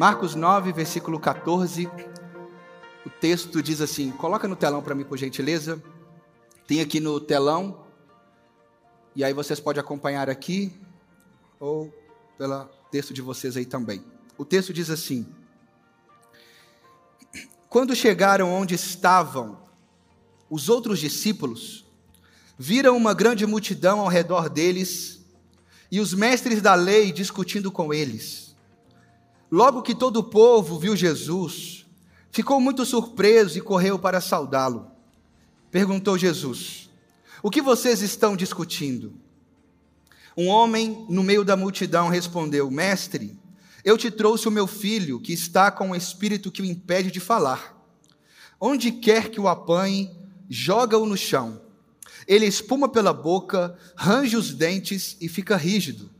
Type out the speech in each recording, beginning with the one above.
Marcos 9, versículo 14. O texto diz assim: coloca no telão para mim, por gentileza. Tem aqui no telão. E aí vocês podem acompanhar aqui ou pelo texto de vocês aí também. O texto diz assim: Quando chegaram onde estavam os outros discípulos, viram uma grande multidão ao redor deles e os mestres da lei discutindo com eles. Logo que todo o povo viu Jesus, ficou muito surpreso e correu para saudá-lo. Perguntou Jesus: O que vocês estão discutindo? Um homem no meio da multidão respondeu: Mestre, eu te trouxe o meu filho, que está com um espírito que o impede de falar. Onde quer que o apanhe, joga-o no chão. Ele espuma pela boca, range os dentes e fica rígido.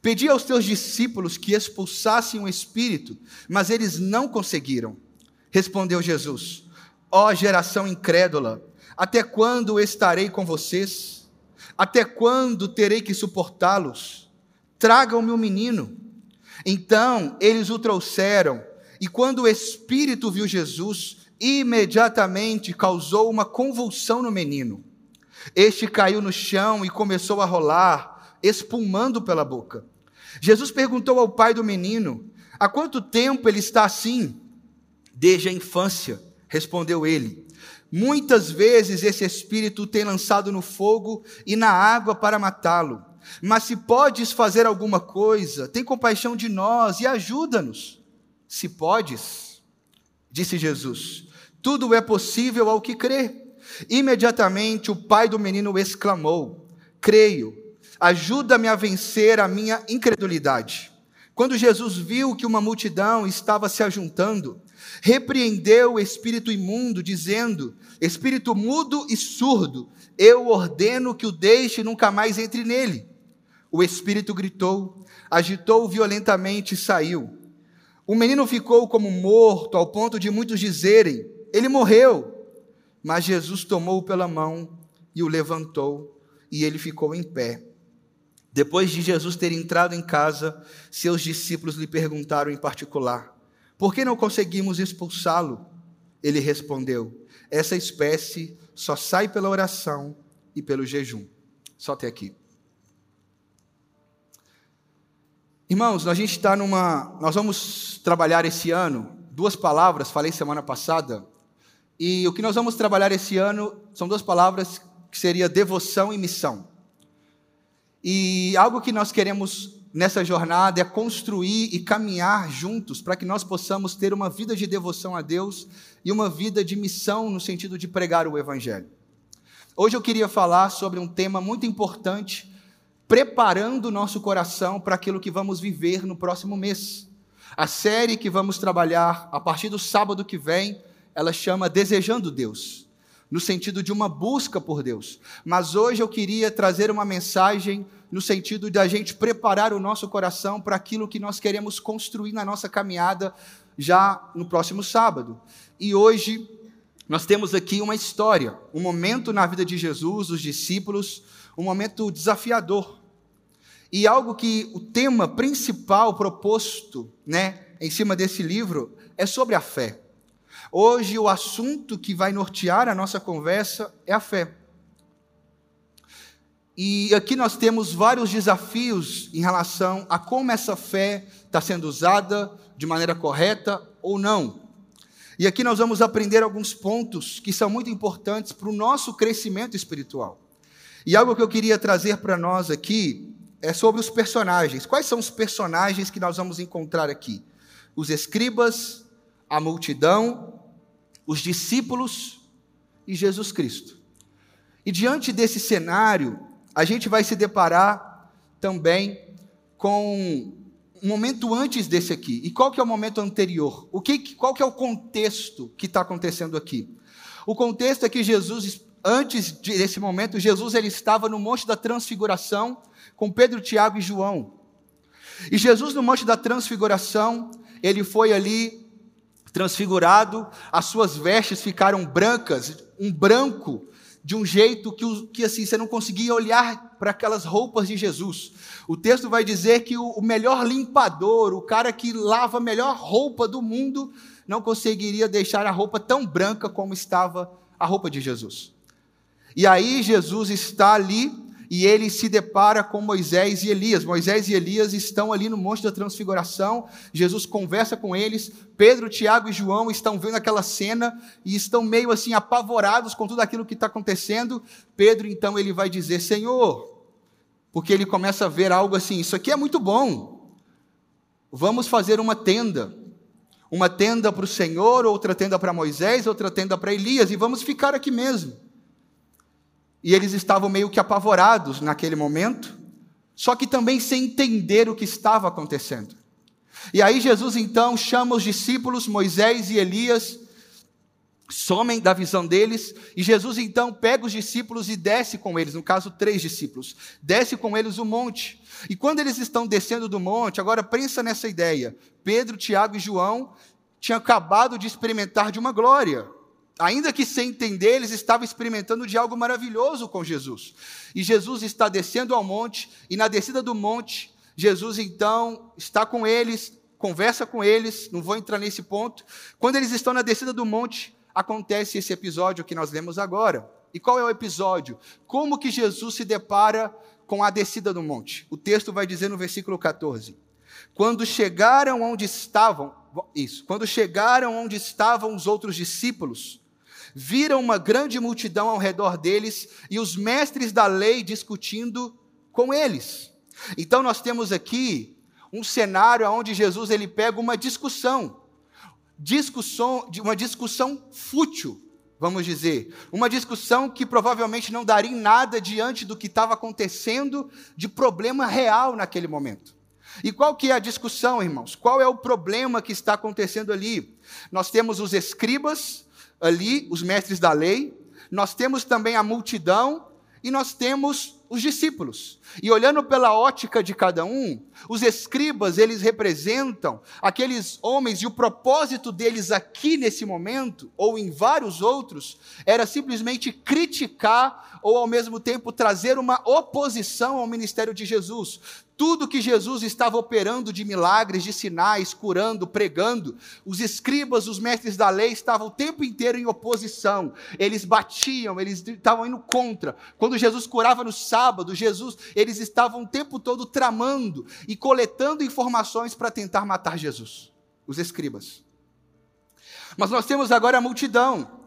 Pedi aos teus discípulos que expulsassem o espírito, mas eles não conseguiram. Respondeu Jesus: Ó oh, geração incrédula, até quando estarei com vocês? Até quando terei que suportá-los? Tragam-me o um menino. Então eles o trouxeram, e quando o espírito viu Jesus, imediatamente causou uma convulsão no menino. Este caiu no chão e começou a rolar, espumando pela boca. Jesus perguntou ao pai do menino: Há quanto tempo ele está assim? Desde a infância, respondeu ele. Muitas vezes esse espírito tem lançado no fogo e na água para matá-lo. Mas se podes fazer alguma coisa, tem compaixão de nós e ajuda-nos. Se podes, disse Jesus, tudo é possível ao que crê. Imediatamente o pai do menino exclamou: Creio, ajuda-me a vencer a minha incredulidade. Quando Jesus viu que uma multidão estava se ajuntando, repreendeu o espírito imundo, dizendo: Espírito mudo e surdo, eu ordeno que o deixe e nunca mais entre nele. O espírito gritou, agitou violentamente e saiu. O menino ficou como morto, ao ponto de muitos dizerem: Ele morreu. Mas Jesus tomou-o pela mão e o levantou, e ele ficou em pé. Depois de Jesus ter entrado em casa, seus discípulos lhe perguntaram em particular: Por que não conseguimos expulsá-lo? Ele respondeu: Essa espécie só sai pela oração e pelo jejum. Só até aqui. Irmãos, a gente está numa. Nós vamos trabalhar esse ano duas palavras, falei semana passada, e o que nós vamos trabalhar esse ano são duas palavras que seria devoção e missão. E algo que nós queremos nessa jornada é construir e caminhar juntos para que nós possamos ter uma vida de devoção a Deus e uma vida de missão no sentido de pregar o Evangelho. Hoje eu queria falar sobre um tema muito importante preparando o nosso coração para aquilo que vamos viver no próximo mês. A série que vamos trabalhar a partir do sábado que vem, ela chama Desejando Deus, no sentido de uma busca por Deus. Mas hoje eu queria trazer uma mensagem no sentido de a gente preparar o nosso coração para aquilo que nós queremos construir na nossa caminhada já no próximo sábado. E hoje nós temos aqui uma história, um momento na vida de Jesus, os discípulos, um momento desafiador. E algo que o tema principal proposto, né, em cima desse livro é sobre a fé. Hoje o assunto que vai nortear a nossa conversa é a fé. E aqui nós temos vários desafios em relação a como essa fé está sendo usada de maneira correta ou não. E aqui nós vamos aprender alguns pontos que são muito importantes para o nosso crescimento espiritual. E algo que eu queria trazer para nós aqui é sobre os personagens. Quais são os personagens que nós vamos encontrar aqui? Os escribas, a multidão, os discípulos e Jesus Cristo. E diante desse cenário, a gente vai se deparar também com um momento antes desse aqui. E qual que é o momento anterior? O que, qual que é o contexto que está acontecendo aqui? O contexto é que Jesus, antes desse momento, Jesus ele estava no Monte da Transfiguração com Pedro, Tiago e João. E Jesus, no Monte da Transfiguração, ele foi ali transfigurado, as suas vestes ficaram brancas, um branco de um jeito que, que assim você não conseguia olhar para aquelas roupas de Jesus. O texto vai dizer que o, o melhor limpador, o cara que lava a melhor roupa do mundo, não conseguiria deixar a roupa tão branca como estava a roupa de Jesus. E aí Jesus está ali e ele se depara com Moisés e Elias. Moisés e Elias estão ali no Monte da Transfiguração. Jesus conversa com eles. Pedro, Tiago e João estão vendo aquela cena e estão meio assim apavorados com tudo aquilo que está acontecendo. Pedro, então, ele vai dizer: Senhor, porque ele começa a ver algo assim: Isso aqui é muito bom. Vamos fazer uma tenda. Uma tenda para o Senhor, outra tenda para Moisés, outra tenda para Elias, e vamos ficar aqui mesmo. E eles estavam meio que apavorados naquele momento, só que também sem entender o que estava acontecendo. E aí Jesus então chama os discípulos, Moisés e Elias, somem da visão deles, e Jesus então pega os discípulos e desce com eles, no caso, três discípulos, desce com eles o monte. E quando eles estão descendo do monte, agora pensa nessa ideia: Pedro, Tiago e João tinham acabado de experimentar de uma glória ainda que sem entender, eles estavam experimentando de algo maravilhoso com Jesus. E Jesus está descendo ao monte, e na descida do monte, Jesus então está com eles, conversa com eles, não vou entrar nesse ponto. Quando eles estão na descida do monte, acontece esse episódio que nós lemos agora. E qual é o episódio? Como que Jesus se depara com a descida do monte? O texto vai dizer no versículo 14: Quando chegaram onde estavam, isso, quando chegaram onde estavam os outros discípulos, viram uma grande multidão ao redor deles e os mestres da lei discutindo com eles. Então nós temos aqui um cenário onde Jesus ele pega uma discussão, discussão, uma discussão fútil, vamos dizer, uma discussão que provavelmente não daria em nada diante do que estava acontecendo de problema real naquele momento. E qual que é a discussão, irmãos? Qual é o problema que está acontecendo ali? Nós temos os escribas ali os mestres da lei, nós temos também a multidão e nós temos os discípulos. E olhando pela ótica de cada um, os escribas, eles representam aqueles homens e o propósito deles aqui nesse momento, ou em vários outros, era simplesmente criticar ou ao mesmo tempo trazer uma oposição ao ministério de Jesus. Tudo que Jesus estava operando de milagres, de sinais, curando, pregando, os escribas, os mestres da lei estavam o tempo inteiro em oposição. Eles batiam, eles estavam indo contra. Quando Jesus curava no sábado, Jesus, eles estavam o tempo todo tramando e coletando informações para tentar matar Jesus. Os escribas. Mas nós temos agora a multidão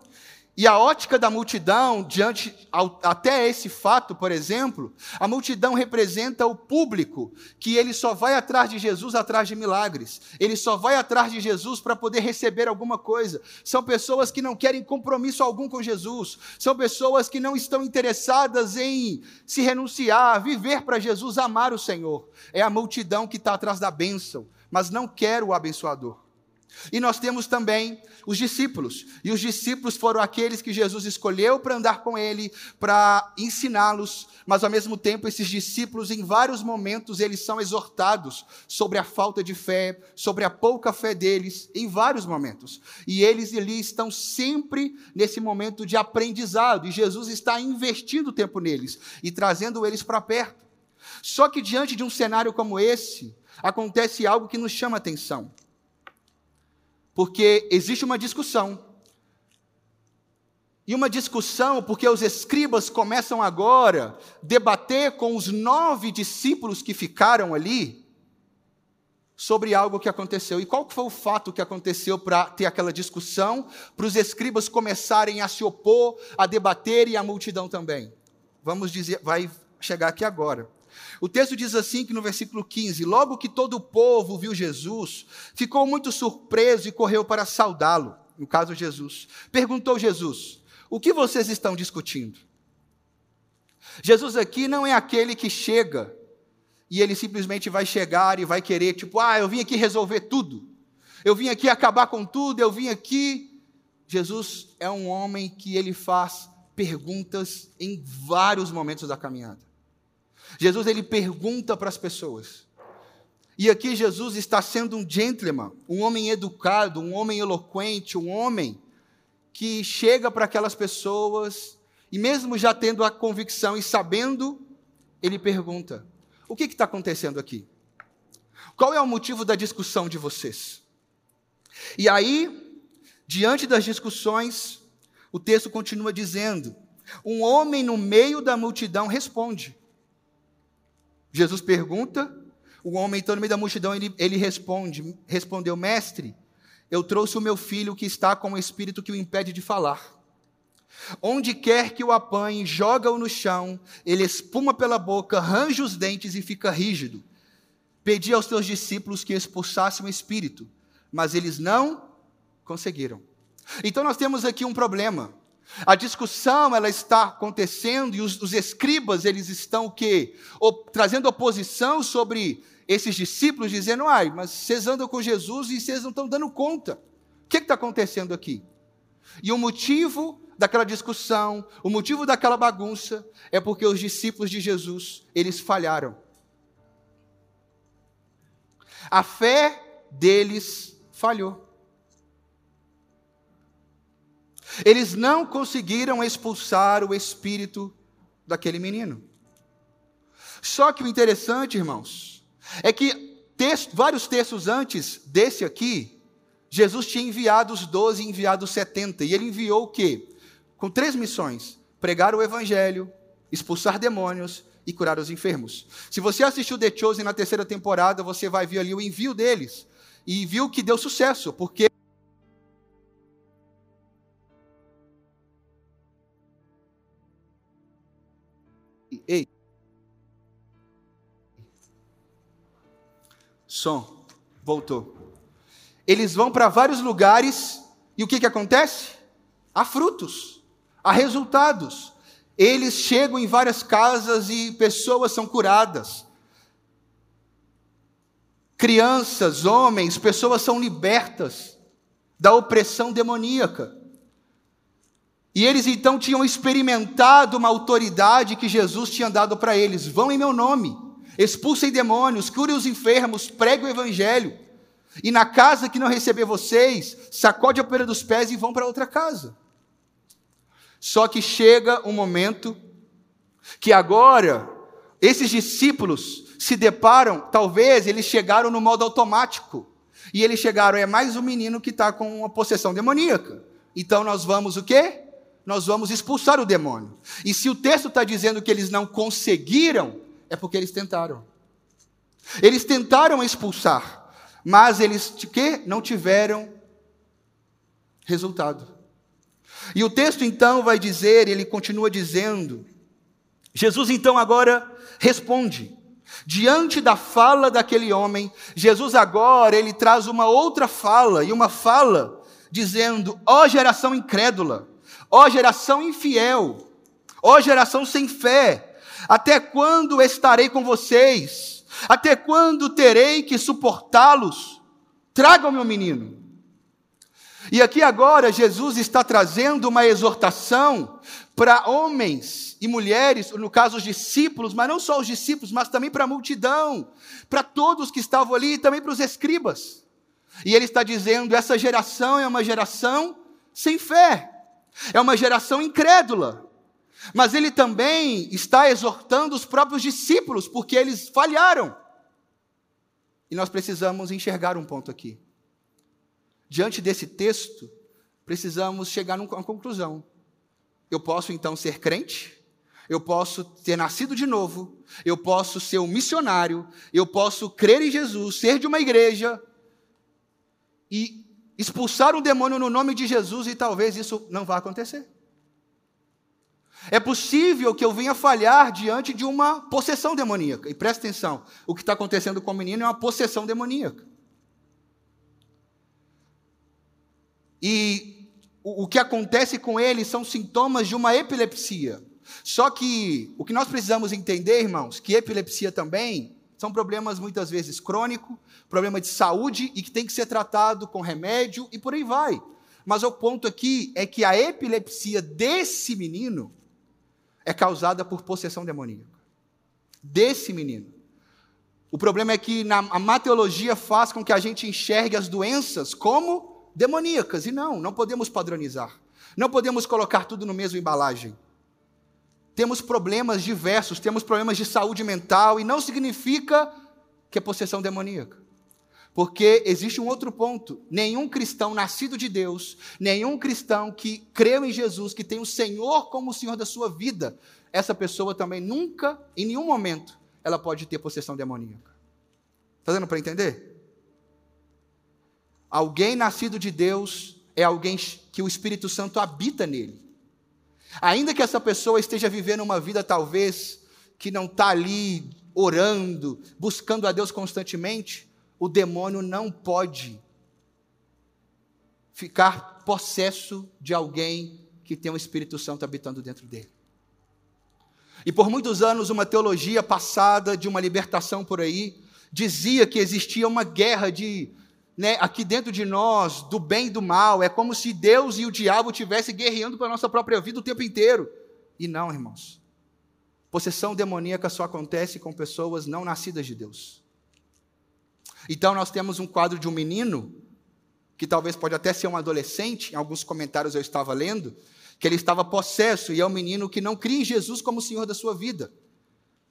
e a ótica da multidão, diante ao, até esse fato, por exemplo, a multidão representa o público que ele só vai atrás de Jesus atrás de milagres. Ele só vai atrás de Jesus para poder receber alguma coisa. São pessoas que não querem compromisso algum com Jesus. São pessoas que não estão interessadas em se renunciar, viver para Jesus, amar o Senhor. É a multidão que está atrás da bênção, mas não quer o abençoador. E nós temos também os discípulos. E os discípulos foram aqueles que Jesus escolheu para andar com ele, para ensiná-los, mas ao mesmo tempo esses discípulos em vários momentos eles são exortados sobre a falta de fé, sobre a pouca fé deles, em vários momentos. E eles ali estão sempre nesse momento de aprendizado, e Jesus está investindo tempo neles e trazendo eles para perto. Só que diante de um cenário como esse, acontece algo que nos chama atenção porque existe uma discussão. E uma discussão porque os escribas começam agora a debater com os nove discípulos que ficaram ali sobre algo que aconteceu. E qual foi o fato que aconteceu para ter aquela discussão, para os escribas começarem a se opor, a debater e a multidão também? Vamos dizer, vai chegar aqui agora. O texto diz assim que no versículo 15: Logo que todo o povo viu Jesus, ficou muito surpreso e correu para saudá-lo. No caso, Jesus. Perguntou Jesus: O que vocês estão discutindo? Jesus aqui não é aquele que chega e ele simplesmente vai chegar e vai querer, tipo, ah, eu vim aqui resolver tudo. Eu vim aqui acabar com tudo, eu vim aqui. Jesus é um homem que ele faz perguntas em vários momentos da caminhada. Jesus ele pergunta para as pessoas. E aqui Jesus está sendo um gentleman, um homem educado, um homem eloquente, um homem que chega para aquelas pessoas E mesmo já tendo a convicção e sabendo, ele pergunta: O que está acontecendo aqui? Qual é o motivo da discussão de vocês? E aí, diante das discussões, o texto continua dizendo: Um homem no meio da multidão responde. Jesus pergunta, o homem então no meio da multidão, ele, ele responde, respondeu, mestre, eu trouxe o meu filho que está com o espírito que o impede de falar. Onde quer que o apanhe, joga-o no chão, ele espuma pela boca, range os dentes e fica rígido. Pedi aos teus discípulos que expulsassem o espírito, mas eles não conseguiram. Então nós temos aqui um problema. A discussão ela está acontecendo e os, os escribas eles estão o quê? O, trazendo oposição sobre esses discípulos, dizendo: ai, mas vocês andam com Jesus e vocês não estão dando conta. O que está acontecendo aqui? E o motivo daquela discussão, o motivo daquela bagunça é porque os discípulos de Jesus eles falharam. A fé deles falhou. Eles não conseguiram expulsar o espírito daquele menino. Só que o interessante, irmãos, é que texto, vários textos antes desse aqui, Jesus tinha enviado os doze, enviado os setenta, e ele enviou o quê? Com três missões: pregar o evangelho, expulsar demônios e curar os enfermos. Se você assistiu The Chosen na terceira temporada, você vai ver ali o envio deles, e viu que deu sucesso, porque Som. Voltou. Eles vão para vários lugares e o que, que acontece? Há frutos, há resultados. Eles chegam em várias casas e pessoas são curadas. Crianças, homens, pessoas são libertas da opressão demoníaca. E eles então tinham experimentado uma autoridade que Jesus tinha dado para eles: vão em meu nome, expulsem demônios, curem os enfermos, preguem o evangelho. E na casa que não receber vocês, sacode a poeira dos pés e vão para outra casa. Só que chega um momento que agora esses discípulos se deparam, talvez eles chegaram no modo automático. E eles chegaram, é mais um menino que está com uma possessão demoníaca. Então nós vamos o quê? nós vamos expulsar o demônio. E se o texto está dizendo que eles não conseguiram, é porque eles tentaram. Eles tentaram expulsar, mas eles que não tiveram resultado. E o texto então vai dizer, ele continua dizendo, Jesus então agora responde. Diante da fala daquele homem, Jesus agora ele traz uma outra fala, e uma fala dizendo: ó oh, geração incrédula, Ó geração infiel, ó geração sem fé, até quando estarei com vocês? Até quando terei que suportá-los? Tragam meu menino. E aqui agora Jesus está trazendo uma exortação para homens e mulheres, no caso os discípulos, mas não só os discípulos, mas também para a multidão, para todos que estavam ali e também para os escribas. E ele está dizendo: essa geração é uma geração sem fé. É uma geração incrédula. Mas ele também está exortando os próprios discípulos, porque eles falharam. E nós precisamos enxergar um ponto aqui. Diante desse texto, precisamos chegar a uma conclusão. Eu posso então ser crente, eu posso ter nascido de novo, eu posso ser um missionário, eu posso crer em Jesus, ser de uma igreja e expulsar um demônio no nome de Jesus e talvez isso não vá acontecer. É possível que eu venha falhar diante de uma possessão demoníaca. E presta atenção: o que está acontecendo com o menino é uma possessão demoníaca. E o que acontece com ele são sintomas de uma epilepsia. Só que o que nós precisamos entender, irmãos, que epilepsia também são problemas muitas vezes crônicos, problema de saúde e que tem que ser tratado com remédio e por aí vai. Mas o ponto aqui é que a epilepsia desse menino é causada por possessão demoníaca. Desse menino. O problema é que na, a mateologia faz com que a gente enxergue as doenças como demoníacas. E não, não podemos padronizar. Não podemos colocar tudo no mesmo embalagem. temos problemas diversos, temos problemas de saúde mental, e não significa que é possessão demoníaca. Porque existe um outro ponto: nenhum cristão nascido de Deus, nenhum cristão que creu em Jesus, que tem o Senhor como o Senhor da sua vida, essa pessoa também nunca, em nenhum momento, ela pode ter possessão demoníaca. Está dando para entender? Alguém nascido de Deus é alguém que o Espírito Santo habita nele. Ainda que essa pessoa esteja vivendo uma vida, talvez, que não está ali orando, buscando a Deus constantemente, o demônio não pode ficar possesso de alguém que tem o Espírito Santo habitando dentro dele. E por muitos anos, uma teologia passada de uma libertação por aí dizia que existia uma guerra de, né, aqui dentro de nós, do bem e do mal. É como se Deus e o diabo estivessem guerreando pela nossa própria vida o tempo inteiro. E não, irmãos. Possessão demoníaca só acontece com pessoas não nascidas de Deus. Então nós temos um quadro de um menino, que talvez pode até ser um adolescente, em alguns comentários eu estava lendo, que ele estava possesso, e é um menino que não cria em Jesus como Senhor da sua vida.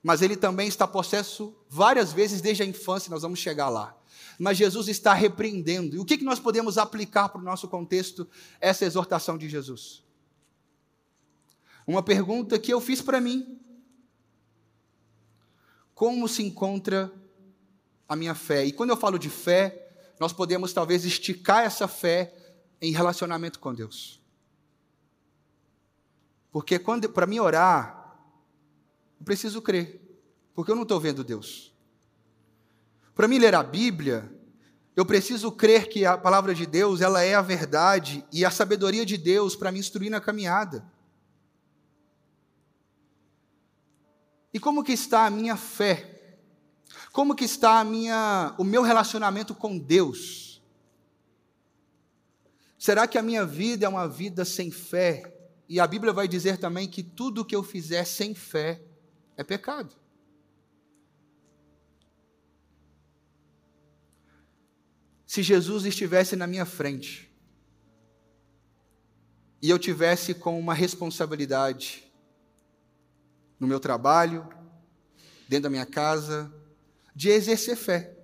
Mas ele também está possesso várias vezes desde a infância, nós vamos chegar lá. Mas Jesus está repreendendo. E o que nós podemos aplicar para o nosso contexto essa exortação de Jesus? Uma pergunta que eu fiz para mim. Como se encontra a minha fé. E quando eu falo de fé, nós podemos talvez esticar essa fé em relacionamento com Deus. Porque quando para mim orar, eu preciso crer, porque eu não estou vendo Deus. Para mim ler a Bíblia, eu preciso crer que a palavra de Deus ela é a verdade e a sabedoria de Deus para me instruir na caminhada. E como que está a minha fé como que está a minha, o meu relacionamento com Deus? Será que a minha vida é uma vida sem fé? E a Bíblia vai dizer também que tudo que eu fizer sem fé é pecado. Se Jesus estivesse na minha frente e eu tivesse com uma responsabilidade no meu trabalho, dentro da minha casa, de exercer fé.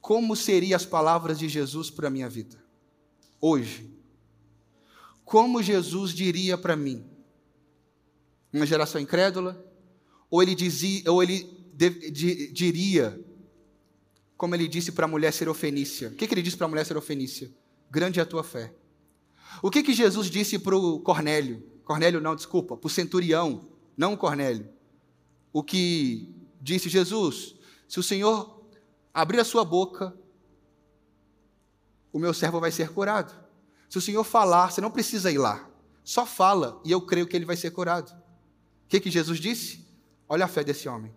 Como seriam as palavras de Jesus para a minha vida? Hoje. Como Jesus diria para mim? Uma geração incrédula? Ou ele, dizia, ou ele de, de, diria, como ele disse para a mulher serofenícia? O que, que ele disse para a mulher serofenícia? Grande é a tua fé. O que, que Jesus disse para o Cornélio? Cornélio não, desculpa, para o centurião, não o Cornélio. O que disse Jesus: Se o Senhor abrir a sua boca, o meu servo vai ser curado. Se o Senhor falar, você não precisa ir lá. Só fala e eu creio que ele vai ser curado. O que, que Jesus disse? Olha a fé desse homem.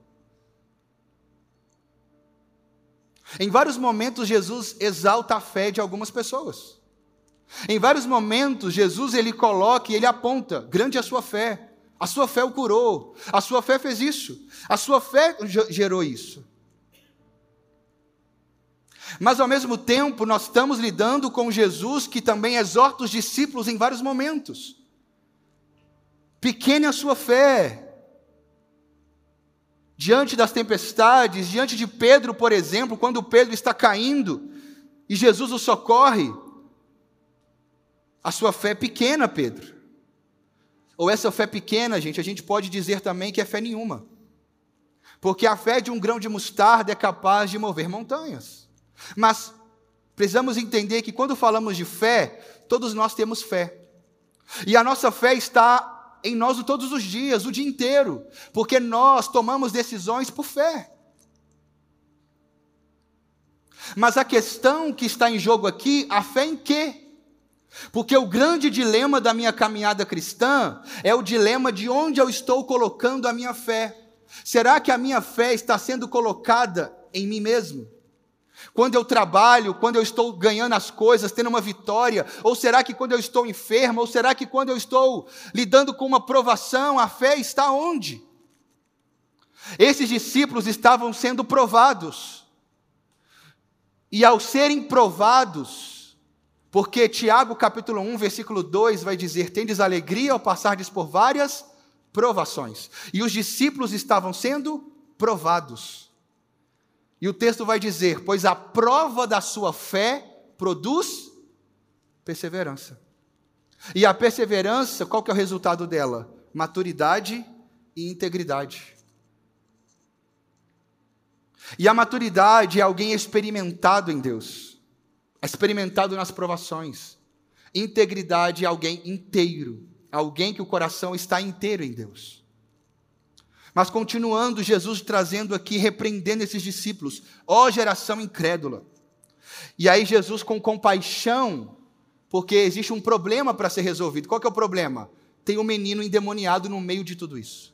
Em vários momentos, Jesus exalta a fé de algumas pessoas. Em vários momentos, Jesus ele coloca e ele aponta: grande é a sua fé. A sua fé o curou. A sua fé fez isso. A sua fé gerou isso. Mas ao mesmo tempo, nós estamos lidando com Jesus que também exorta os discípulos em vários momentos. Pequene a sua fé. Diante das tempestades, diante de Pedro, por exemplo, quando Pedro está caindo e Jesus o socorre, a sua fé é pequena, Pedro. Ou essa fé pequena, gente, a gente pode dizer também que é fé nenhuma. Porque a fé de um grão de mostarda é capaz de mover montanhas. Mas precisamos entender que quando falamos de fé, todos nós temos fé. E a nossa fé está em nós todos os dias, o dia inteiro, porque nós tomamos decisões por fé. Mas a questão que está em jogo aqui, a fé em quê? Porque o grande dilema da minha caminhada cristã é o dilema de onde eu estou colocando a minha fé. Será que a minha fé está sendo colocada em mim mesmo? Quando eu trabalho, quando eu estou ganhando as coisas, tendo uma vitória, ou será que quando eu estou enfermo, ou será que quando eu estou lidando com uma provação, a fé está onde? Esses discípulos estavam sendo provados. E ao serem provados, Porque Tiago capítulo 1, versículo 2 vai dizer: Tendes alegria ao passardes por várias provações. E os discípulos estavam sendo provados. E o texto vai dizer: Pois a prova da sua fé produz perseverança. E a perseverança, qual que é o resultado dela? Maturidade e integridade. E a maturidade é alguém experimentado em Deus, experimentado nas provações. Integridade é alguém inteiro, alguém que o coração está inteiro em Deus. Mas continuando, Jesus trazendo aqui, repreendendo esses discípulos, ó geração incrédula. E aí Jesus com compaixão, porque existe um problema para ser resolvido. Qual que é o problema? Tem um menino endemoniado no meio de tudo isso.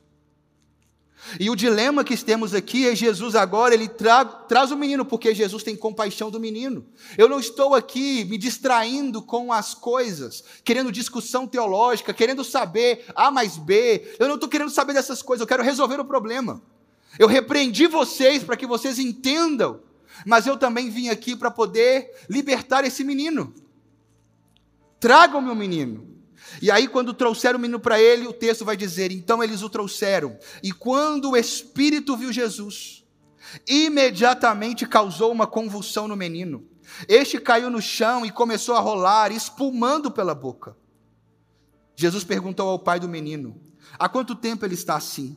E o dilema que temos aqui é Jesus agora, ele tra traz o menino, porque Jesus tem compaixão do menino. Eu não estou aqui me distraindo com as coisas, querendo discussão teológica, querendo saber A mais B. Eu não estou querendo saber dessas coisas, eu quero resolver o problema. Eu repreendi vocês para que vocês entendam, mas eu também vim aqui para poder libertar esse menino. Tragam meu menino. E aí, quando trouxeram o menino para ele, o texto vai dizer: então eles o trouxeram. E quando o Espírito viu Jesus, imediatamente causou uma convulsão no menino. Este caiu no chão e começou a rolar, espumando pela boca. Jesus perguntou ao pai do menino: há quanto tempo ele está assim?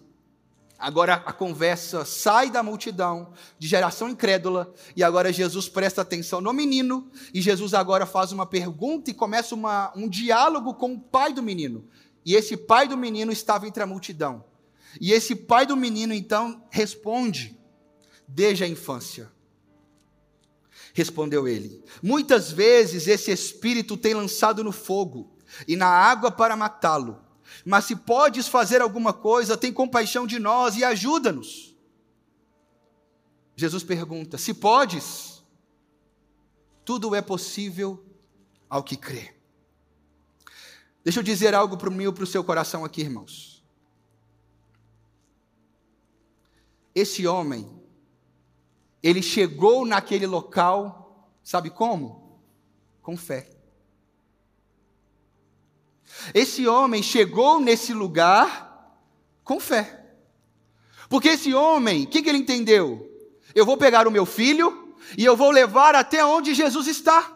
Agora a conversa sai da multidão, de geração incrédula, e agora Jesus presta atenção no menino, e Jesus agora faz uma pergunta e começa uma, um diálogo com o pai do menino. E esse pai do menino estava entre a multidão. E esse pai do menino então responde, desde a infância. Respondeu ele: Muitas vezes esse espírito tem lançado no fogo e na água para matá-lo. Mas se podes fazer alguma coisa, tem compaixão de nós e ajuda-nos. Jesus pergunta: se podes, tudo é possível ao que crê. Deixa eu dizer algo para o meu e para o seu coração aqui, irmãos. Esse homem, ele chegou naquele local, sabe como? Com fé. Esse homem chegou nesse lugar com fé. Porque esse homem, o que, que ele entendeu? Eu vou pegar o meu filho e eu vou levar até onde Jesus está.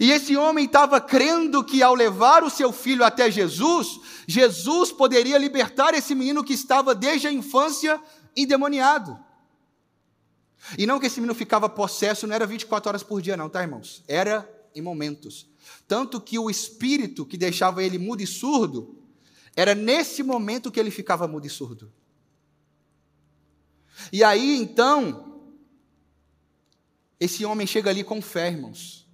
E esse homem estava crendo que ao levar o seu filho até Jesus, Jesus poderia libertar esse menino que estava desde a infância endemoniado. E não que esse menino ficava possesso, não era 24 horas por dia, não, tá, irmãos? Era em momentos. Tanto que o espírito que deixava ele mudo e surdo, era nesse momento que ele ficava mudo e surdo. E aí então, esse homem chega ali com fé, irmãos.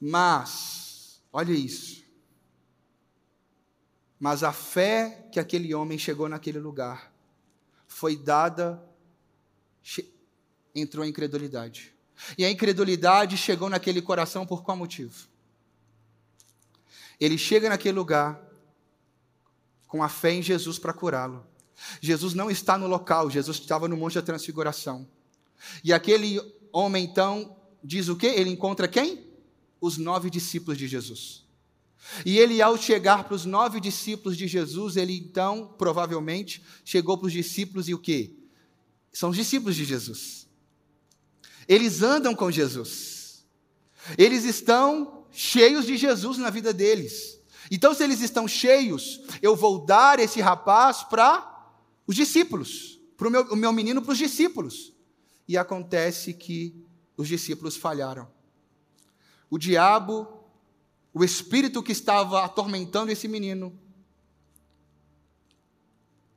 Mas, olha isso. Mas a fé que aquele homem chegou naquele lugar foi dada, entrou em incredulidade. E a incredulidade chegou naquele coração por qual motivo? Ele chega naquele lugar com a fé em Jesus para curá-lo. Jesus não está no local, Jesus estava no Monte da Transfiguração. E aquele homem então diz o quê? Ele encontra quem? Os nove discípulos de Jesus. E ele, ao chegar para os nove discípulos de Jesus, ele então, provavelmente, chegou para os discípulos e o quê? São os discípulos de Jesus. Eles andam com Jesus. Eles estão cheios de Jesus na vida deles. Então, se eles estão cheios, eu vou dar esse rapaz para os discípulos, para o meu, o meu menino para os discípulos. E acontece que os discípulos falharam. O diabo, o espírito que estava atormentando esse menino,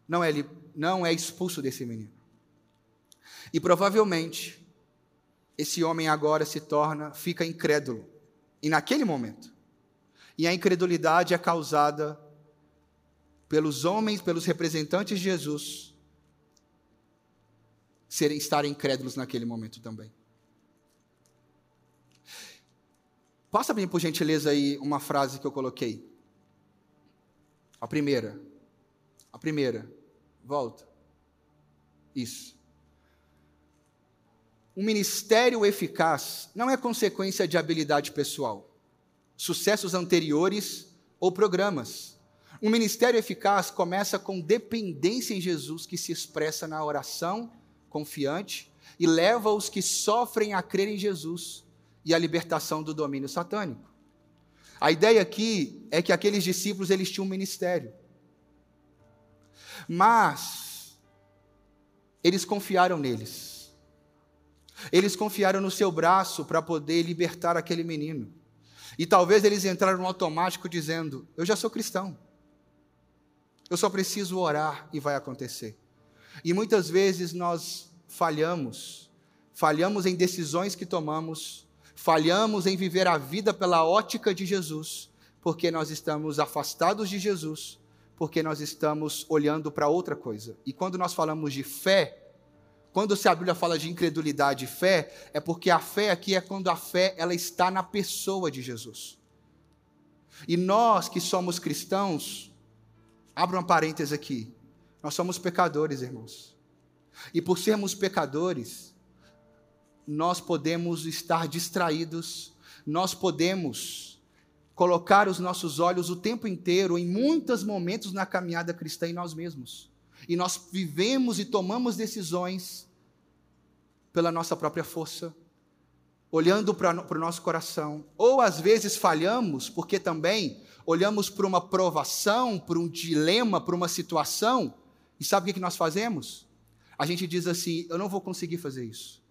não é, não é expulso desse menino. E provavelmente, esse homem agora se torna, fica incrédulo. E naquele momento. E a incredulidade é causada pelos homens, pelos representantes de Jesus, serem, estarem incrédulos naquele momento também. Passa bem, por gentileza, aí uma frase que eu coloquei. A primeira. A primeira. Volta. Isso. Um ministério eficaz não é consequência de habilidade pessoal, sucessos anteriores ou programas. Um ministério eficaz começa com dependência em Jesus, que se expressa na oração confiante e leva os que sofrem a crer em Jesus e a libertação do domínio satânico. A ideia aqui é que aqueles discípulos eles tinham um ministério. Mas eles confiaram neles. Eles confiaram no seu braço para poder libertar aquele menino. E talvez eles entraram no automático dizendo: Eu já sou cristão. Eu só preciso orar e vai acontecer. E muitas vezes nós falhamos, falhamos em decisões que tomamos, falhamos em viver a vida pela ótica de Jesus, porque nós estamos afastados de Jesus, porque nós estamos olhando para outra coisa. E quando nós falamos de fé, quando a Bíblia fala de incredulidade e fé, é porque a fé aqui é quando a fé ela está na pessoa de Jesus. E nós que somos cristãos, abra uma parêntese aqui, nós somos pecadores, irmãos. E por sermos pecadores, nós podemos estar distraídos, nós podemos colocar os nossos olhos o tempo inteiro, em muitos momentos na caminhada cristã, em nós mesmos. E nós vivemos e tomamos decisões pela nossa própria força, olhando para o nosso coração. Ou às vezes falhamos, porque também olhamos para uma provação, para um dilema, para uma situação, e sabe o que nós fazemos? A gente diz assim: eu não vou conseguir fazer isso.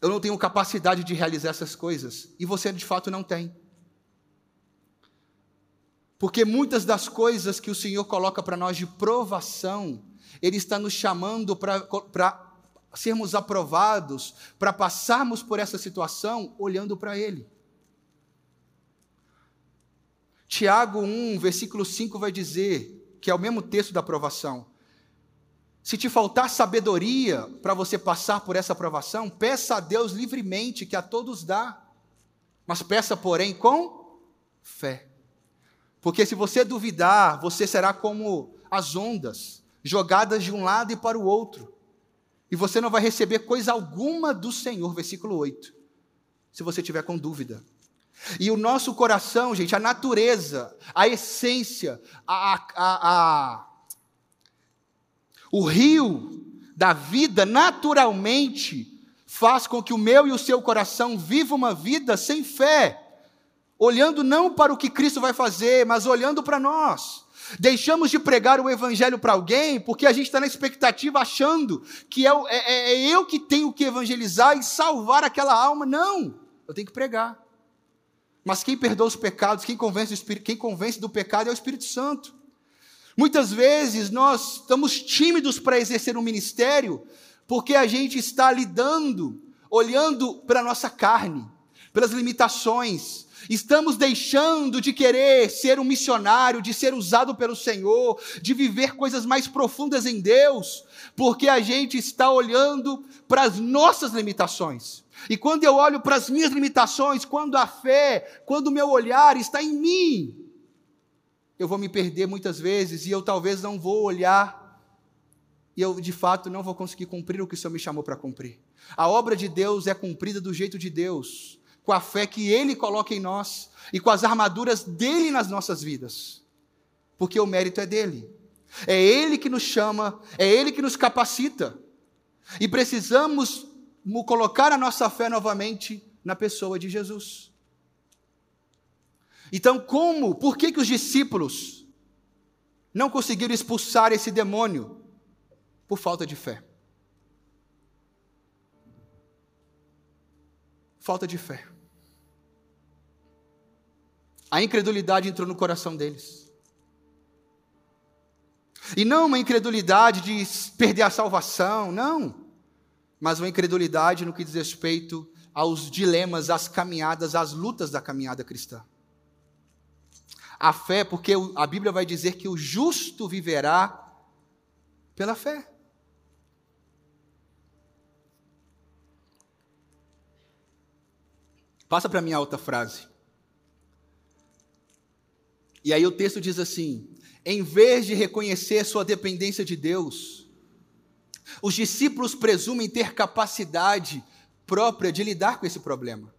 Eu não tenho capacidade de realizar essas coisas. E você de fato não tem. Porque muitas das coisas que o Senhor coloca para nós de provação, Ele está nos chamando para sermos aprovados, para passarmos por essa situação olhando para Ele. Tiago 1, versículo 5 vai dizer, que é o mesmo texto da aprovação: se te faltar sabedoria para você passar por essa aprovação, peça a Deus livremente, que a todos dá. Mas peça, porém, com fé. Porque se você duvidar, você será como as ondas, jogadas de um lado e para o outro. E você não vai receber coisa alguma do Senhor, versículo 8, se você tiver com dúvida. E o nosso coração, gente, a natureza, a essência, a, a, a, o rio da vida, naturalmente, faz com que o meu e o seu coração viva uma vida sem fé olhando não para o que Cristo vai fazer, mas olhando para nós. Deixamos de pregar o Evangelho para alguém porque a gente está na expectativa achando que é, é, é, eu que tenho que evangelizar e salvar aquela alma. Não, eu tenho que pregar. Mas quem perdoa os pecados, quem convence, Espírito, quem convence do pecado é o Espírito Santo. Muitas vezes nós estamos tímidos para exercer um ministério porque a gente está lidando, olhando para a nossa carne, pelas limitações, Estamos deixando de querer ser um missionário, de ser usado pelo Senhor, de viver coisas mais profundas em Deus, porque a gente está olhando para as nossas limitações. E quando eu olho para as minhas limitações, quando a fé, quando o meu olhar está em mim, eu vou me perder muitas vezes e eu talvez não vou olhar e eu de fato não vou conseguir cumprir o que o Senhor me chamou para cumprir. A obra de Deus é cumprida do jeito de Deus com a fé que Ele coloca em nós e com as armaduras dele nas nossas vidas, porque o mérito é dele. É Ele que nos chama, é Ele que nos capacita, e precisamos colocar a nossa fé novamente na pessoa de Jesus. Então, como, por que, que os discípulos não conseguiram expulsar esse demônio? Por falta de fé. Falta de fé. A incredulidade entrou no coração deles. E não uma incredulidade de perder a salvação, não. Mas uma incredulidade no que diz respeito aos dilemas, às caminhadas, às lutas da caminhada cristã. A fé, porque a Bíblia vai dizer que o justo viverá pela fé. Passa para mim a outra frase. E aí o texto diz assim: em vez de reconhecer sua dependência de Deus, Os discípulos presumem ter capacidade própria de lidar com esse problema.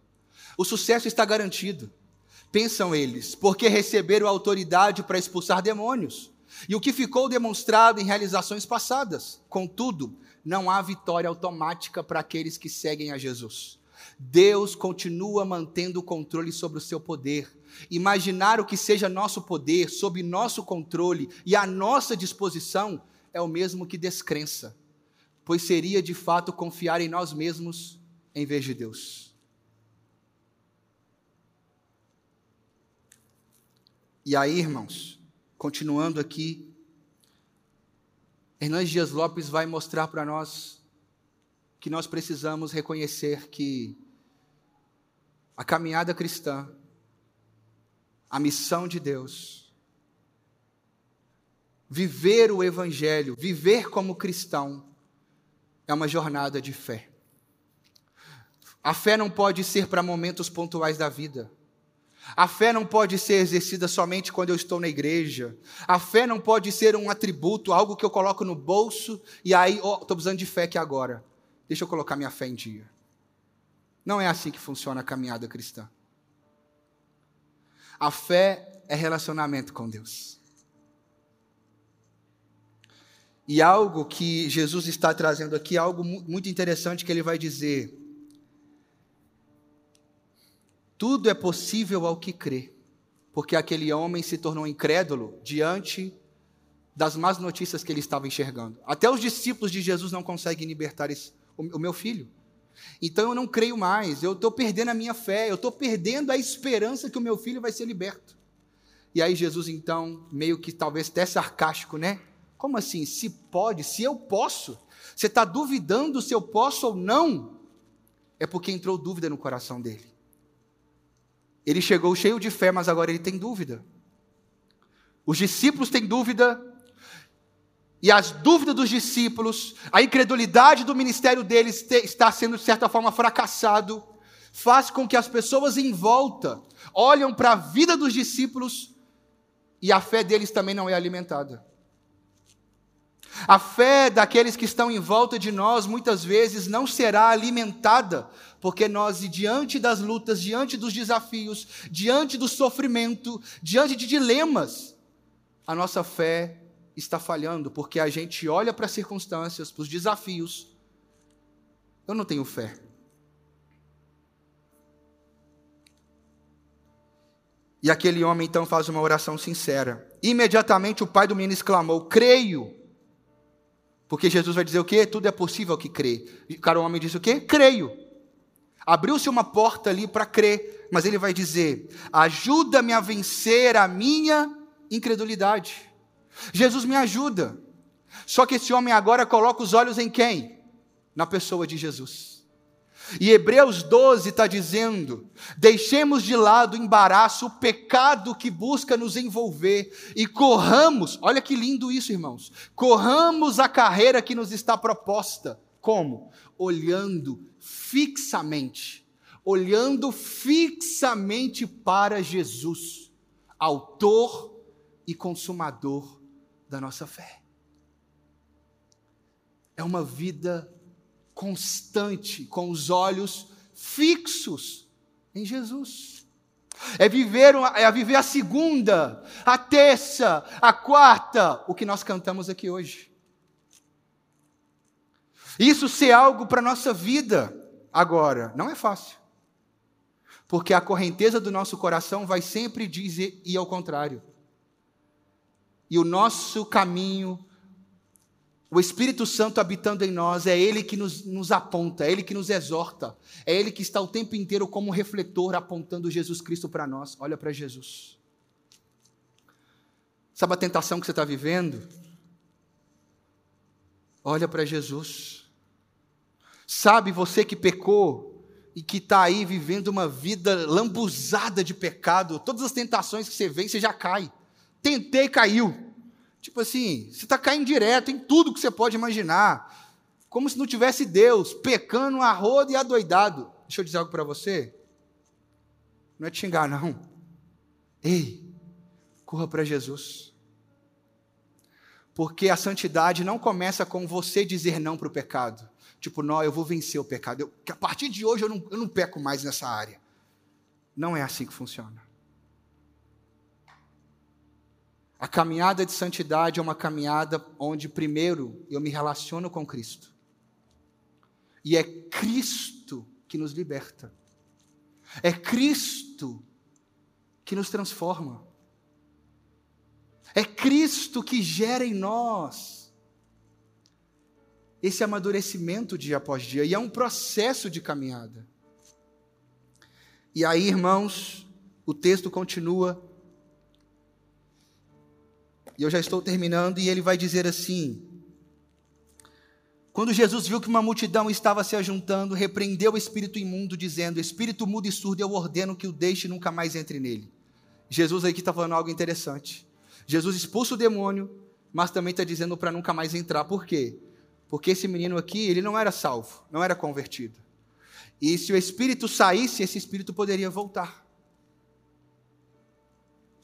O sucesso está garantido, pensam eles, porque receberam autoridade para expulsar demônios. E o que ficou demonstrado em realizações passadas. Contudo, não há vitória automática para aqueles que seguem a Jesus. Deus continua mantendo o controle sobre o seu poder. Imaginar o que seja nosso poder, sob nosso controle e à nossa disposição, é o mesmo que descrença, pois seria de fato confiar em nós mesmos em vez de Deus. E aí, irmãos, continuando aqui, Hernandes Dias Lopes vai mostrar para nós que nós precisamos reconhecer que a caminhada cristã, a missão de Deus, viver o Evangelho, viver como cristão, é uma jornada de fé. A fé não pode ser para momentos pontuais da vida. A fé não pode ser exercida somente quando eu estou na igreja. A fé não pode ser um atributo, algo que eu coloco no bolso e aí, estou oh, precisando de fé aqui agora. Deixa eu colocar minha fé em dia. Não é assim que funciona a caminhada cristã. A fé é relacionamento com Deus. E algo que Jesus está trazendo aqui, algo muito interessante que ele vai dizer tudo é possível ao que crê, porque aquele homem se tornou incrédulo diante das más notícias que ele estava enxergando. Até os discípulos de Jesus não conseguem libertar esse, o, meu filho. Então eu não creio mais, eu estou perdendo a minha fé, eu estou perdendo a esperança que o meu filho vai ser liberto. E aí Jesus, então, meio que talvez até sarcástico, né? Como assim? Se pode, se eu posso? Você está duvidando se eu posso ou não? É porque entrou dúvida no coração dele. Ele chegou cheio de fé, mas agora ele tem dúvida. Os discípulos têm dúvida, e as dúvidas dos discípulos, a incredulidade do ministério deles está sendo, de certa forma, fracassado, faz com que as pessoas em volta olham para a vida dos discípulos e a fé deles também não é alimentada. A fé daqueles que estão em volta de nós muitas vezes não será alimentada, porque nós, diante das lutas, diante dos desafios, diante do sofrimento, diante de dilemas, a nossa fé está falhando, porque a gente olha para as circunstâncias, para os desafios. Eu não tenho fé. E aquele homem então faz uma oração sincera. Imediatamente o pai do menino exclamou: Creio porque Jesus vai dizer o quê? Tudo é possível que crê. E o homem disse o quê? Creio. Abriu-se uma porta ali para crer, mas ele vai dizer: ajuda-me a vencer a minha incredulidade. Jesus me ajuda. Só que esse homem agora coloca os olhos em quem? Na pessoa de Jesus. E Hebreus 12 está dizendo: deixemos de lado o embaraço, o pecado que busca nos envolver e corramos, olha que lindo isso, irmãos, corramos a carreira que nos está proposta. Como? Olhando fixamente, olhando fixamente para Jesus, Autor e Consumador da nossa fé. É uma vida constante, com os olhos fixos em Jesus. É viver, é viver a segunda, a terça, a quarta, o que nós cantamos aqui hoje. Isso ser algo para a nossa vida agora, não é fácil. Porque a correnteza do nosso coração vai sempre dizer e ao contrário. E o nosso caminho o Espírito Santo habitando em nós, é Ele que nos, nos, aponta, é Ele que nos exorta, é Ele que está o tempo inteiro como refletor apontando Jesus Cristo para nós. Olha para Jesus. Sabe a tentação que você está vivendo? Olha para Jesus. Sabe você que pecou e que está aí vivendo uma vida lambuzada de pecado, todas as tentações que você vê, você já cai. Tentei, caiu. Tipo assim, você está caindo direto em tudo que você pode imaginar. Como se não tivesse Deus, pecando a roda e adoidado. Deixa eu dizer algo para você. Não é te xingar, não. Ei, corra para Jesus. Porque a santidade não começa com você dizer não para o pecado. Tipo, não, eu vou vencer o pecado. Eu, a partir de hoje eu não, eu não peco mais nessa área. Não é assim que funciona. A caminhada de santidade é uma caminhada onde, primeiro, eu me relaciono com Cristo. E é Cristo que nos liberta. É Cristo que nos transforma. É Cristo que gera em nós esse amadurecimento dia após dia. E é um processo de caminhada. E aí, irmãos, o texto continua. E eu já estou terminando, e ele vai dizer assim: Quando Jesus viu que uma multidão estava se ajuntando, repreendeu o espírito imundo, dizendo: Espírito mudo e surdo, eu ordeno que o deixe e nunca mais entre nele. Jesus aqui está falando algo interessante. Jesus expulsa o demônio, mas também está dizendo para nunca mais entrar. Por quê? Porque esse menino aqui, ele não era salvo, não era convertido. E se o espírito saísse, esse espírito poderia voltar.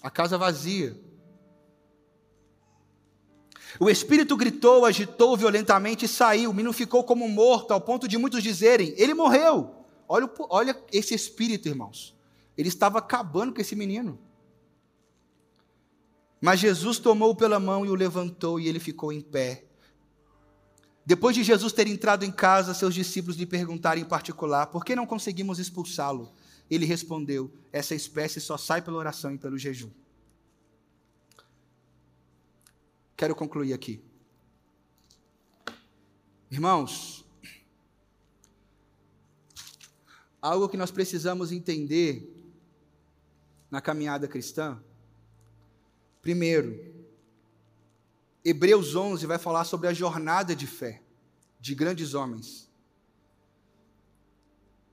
A casa vazia. O espírito gritou, agitou violentamente e saiu. O menino ficou como morto, ao ponto de muitos dizerem: Ele morreu. Olha, olha esse espírito, irmãos. Ele estava acabando com esse menino. Mas Jesus tomou-o pela mão e o levantou, e ele ficou em pé. Depois de Jesus ter entrado em casa, seus discípulos lhe perguntaram em particular: por que não conseguimos expulsá-lo? Ele respondeu: essa espécie só sai pela oração e pelo jejum. Quero concluir aqui. Irmãos, algo que nós precisamos entender na caminhada cristã Primeiro, Hebreus 11 vai falar sobre a jornada de fé de grandes homens.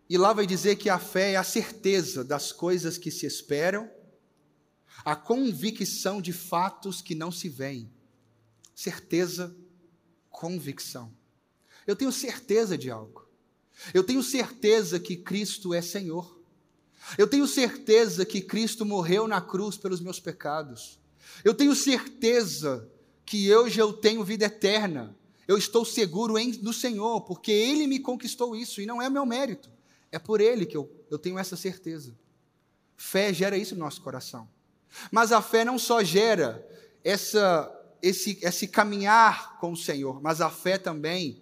E lá vai dizer que a fé é a certeza das coisas que se esperam, a convicção de fatos que não se veem. Certeza, convicção. Eu tenho certeza de algo. Eu tenho certeza que Cristo é Senhor. Eu tenho certeza que Cristo morreu na cruz pelos meus pecados. Eu tenho certeza que hoje eu tenho vida eterna. Eu estou seguro em, no Senhor, porque Ele me conquistou isso, e não é meu mérito. É por Ele que eu, eu tenho essa certeza. Fé gera isso no nosso coração. Mas a fé não só gera essa, esse, esse caminhar com o Senhor, mas a fé também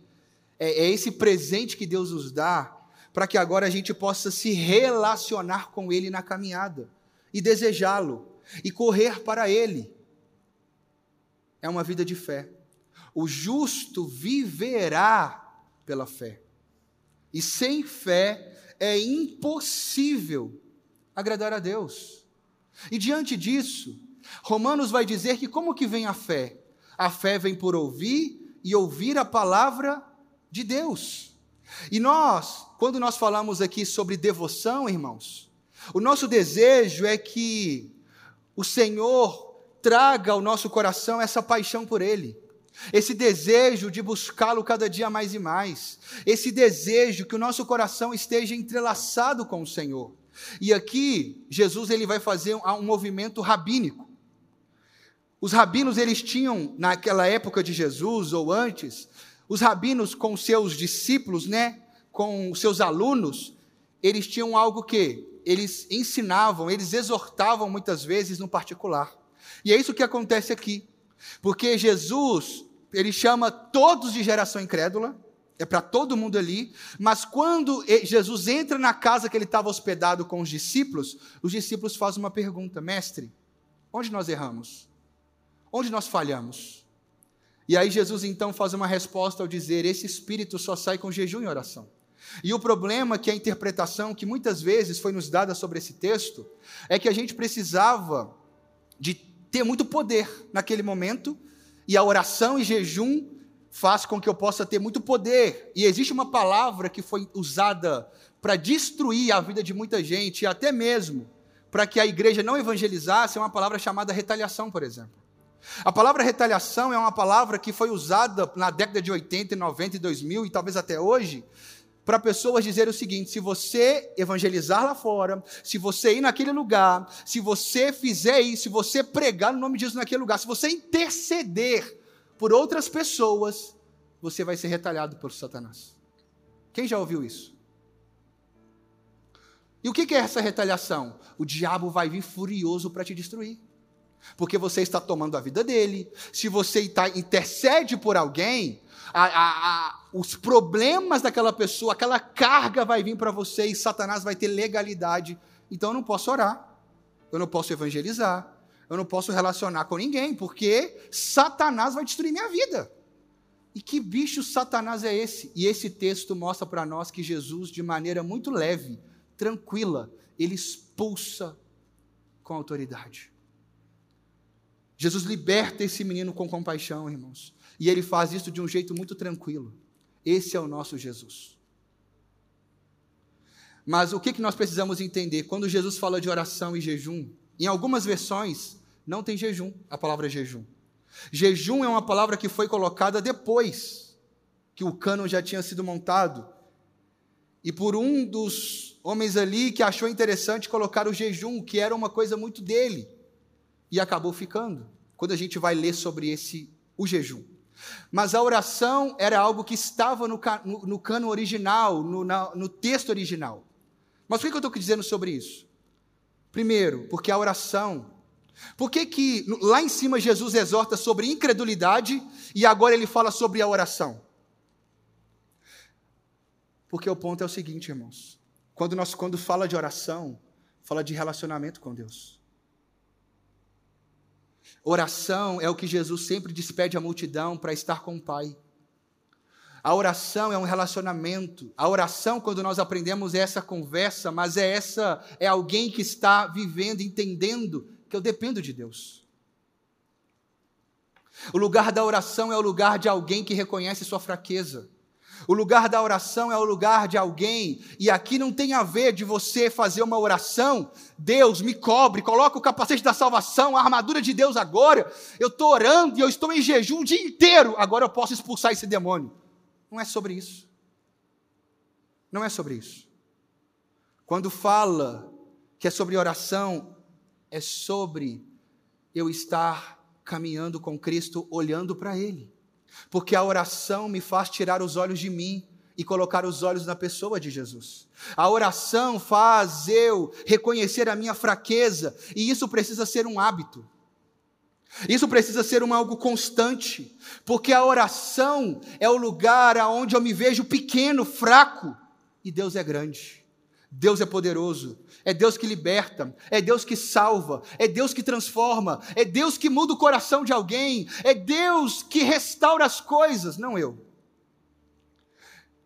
é, é esse presente que Deus nos dá para que agora a gente possa se relacionar com Ele na caminhada e desejá-lo e correr para Ele. É uma vida de fé. O justo viverá pela fé. E sem fé é impossível agradar a Deus. E diante disso, Romanos vai dizer que como que vem a fé? A fé vem por ouvir e ouvir a palavra de Deus. E nós, quando nós falamos aqui sobre devoção, irmãos, o nosso desejo é que o Senhor traga ao nosso coração essa paixão por Ele, esse desejo de buscá-lo cada dia mais e mais, esse desejo que o nosso coração esteja entrelaçado com o Senhor. E aqui, Jesus ele vai fazer um, um movimento rabínico. Os rabinos, eles tinham, naquela época de Jesus ou antes, os rabinos com seus discípulos, né, com seus alunos, eles tinham algo que eles ensinavam, eles exortavam muitas vezes no particular. E é isso que acontece aqui. Porque Jesus, ele chama todos de geração incrédula, é para todo mundo ali, mas quando Jesus entra na casa que ele estava hospedado com os discípulos, os discípulos fazem uma pergunta: Mestre, onde nós erramos? Onde nós falhamos? E aí Jesus então faz uma resposta ao dizer: Esse espírito só sai com jejum e oração. E o problema que a interpretação que muitas vezes foi nos dada sobre esse texto é que a gente precisava de ter muito poder naquele momento e a oração e jejum faz com que eu possa ter muito poder. E existe uma palavra que foi usada para destruir a vida de muita gente e até mesmo para que a igreja não evangelizasse, é uma palavra chamada retaliação, por exemplo. A palavra retaliação é uma palavra que foi usada na década de 80, 90 e 2000 e talvez até hoje, para pessoas dizerem o seguinte: se você evangelizar lá fora, se você ir naquele lugar, se você fizer isso, se você pregar no nome de Jesus naquele lugar, se você interceder por outras pessoas, você vai ser retalhado por Satanás. Quem já ouviu isso? E o que é essa retaliação? O diabo vai vir furioso para te destruir. Porque você está tomando a vida dele. Se você tá, intercede por alguém, a, a, a, os problemas daquela pessoa, aquela carga vai vir para você e Satanás vai ter legalidade. Então eu não posso orar, eu não posso evangelizar, eu não posso relacionar com ninguém, porque Satanás vai destruir minha vida. E que bicho Satanás é esse? E esse texto mostra para nós que Jesus, de maneira muito leve, tranquila, ele expulsa com autoridade. Jesus liberta esse menino com compaixão, irmãos. E ele faz isso de um jeito muito tranquilo. Esse é o nosso Jesus. Mas o que, que nós precisamos entender? Quando Jesus fala de oração e jejum, em algumas versões não tem jejum, a palavra jejum. Jejum é uma palavra que foi colocada depois que o cano já tinha sido montado. E por um dos homens ali que achou interessante colocar o jejum, que era uma coisa muito dele, e acabou ficando. Quando a gente vai ler sobre esse o jejum. Mas a oração era algo que estava no, no, no cano original, no, na, no texto original. Mas por que eu estou dizendo sobre isso? Primeiro, porque a oração. Por que, que lá em cima Jesus exorta sobre incredulidade e agora ele fala sobre a oração? Porque o ponto é o seguinte, irmãos. Quando, nós, quando fala de oração, fala de relacionamento com Deus. Oração é o que Jesus sempre despede a multidão para estar com o Pai. A oração é um relacionamento. A oração, quando nós aprendemos, é essa conversa, mas é essa é alguém que está vivendo, entendendo que eu dependo de Deus. O lugar da oração é o lugar de alguém que reconhece sua fraqueza. O lugar da oração é o lugar de alguém, e aqui não tem a ver de você fazer uma oração, Deus me cobre, coloca o capacete da salvação, a armadura de Deus agora. Eu estou orando e eu estou em jejum o dia inteiro, agora eu posso expulsar esse demônio. Não é sobre isso. Não é sobre isso. Quando fala que é sobre oração, é sobre eu estar caminhando com Cristo, olhando para Ele porque a oração me faz tirar os olhos de mim e colocar os olhos na pessoa de Jesus. A oração faz eu reconhecer a minha fraqueza, e isso precisa ser um hábito. Isso precisa ser um algo constante, porque a oração é o lugar aonde eu me vejo pequeno, fraco, e Deus é grande. Deus é poderoso, é Deus que liberta, é Deus que salva, é Deus que transforma, é Deus que muda o coração de alguém, é Deus que restaura as coisas, não eu.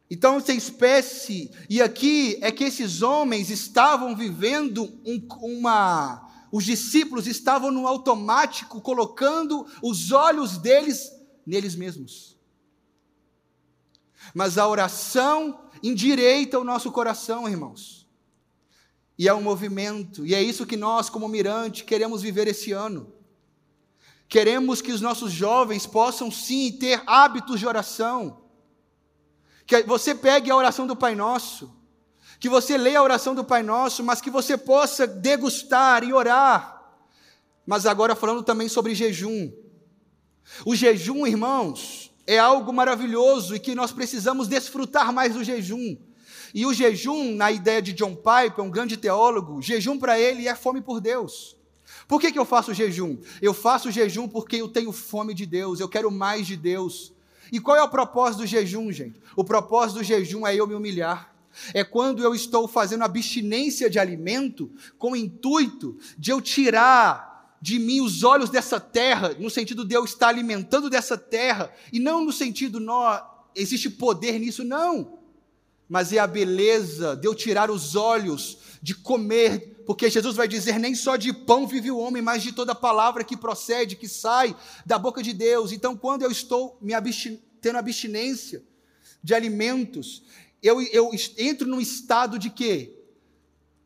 Então, essa espécie, e aqui é que esses homens estavam vivendo um, uma. Os discípulos estavam no automático, colocando os olhos deles neles mesmos. Mas a oração endireita o nosso coração, irmãos. E é um movimento, e é isso que nós, como Mirante, queremos viver esse ano. Queremos que os nossos jovens possam sim ter hábitos de oração. Que você pegue a oração do Pai Nosso, que você leia a oração do Pai Nosso, mas que você possa degustar e orar. Mas agora falando também sobre jejum. O jejum, irmãos, é algo maravilhoso e que nós precisamos desfrutar mais do jejum. E o jejum, na ideia de John Piper, um grande teólogo, jejum para ele é fome por Deus. Por que, que eu faço jejum? Eu faço jejum porque eu tenho fome de Deus, eu quero mais de Deus. E qual é o propósito do jejum, gente? O propósito do jejum é eu me humilhar. É quando eu estou fazendo abstinência de alimento com o intuito de eu tirar de mim os olhos dessa terra, no sentido de eu estar alimentando dessa terra, e não no sentido, nó, existe poder nisso, não. Mas é a beleza de eu tirar os olhos de comer, porque Jesus vai dizer: nem só de pão vive o homem, mas de toda palavra que procede, que sai da boca de Deus. Então, quando eu estou me abstin tendo abstinência de alimentos, eu, eu entro num estado de quê?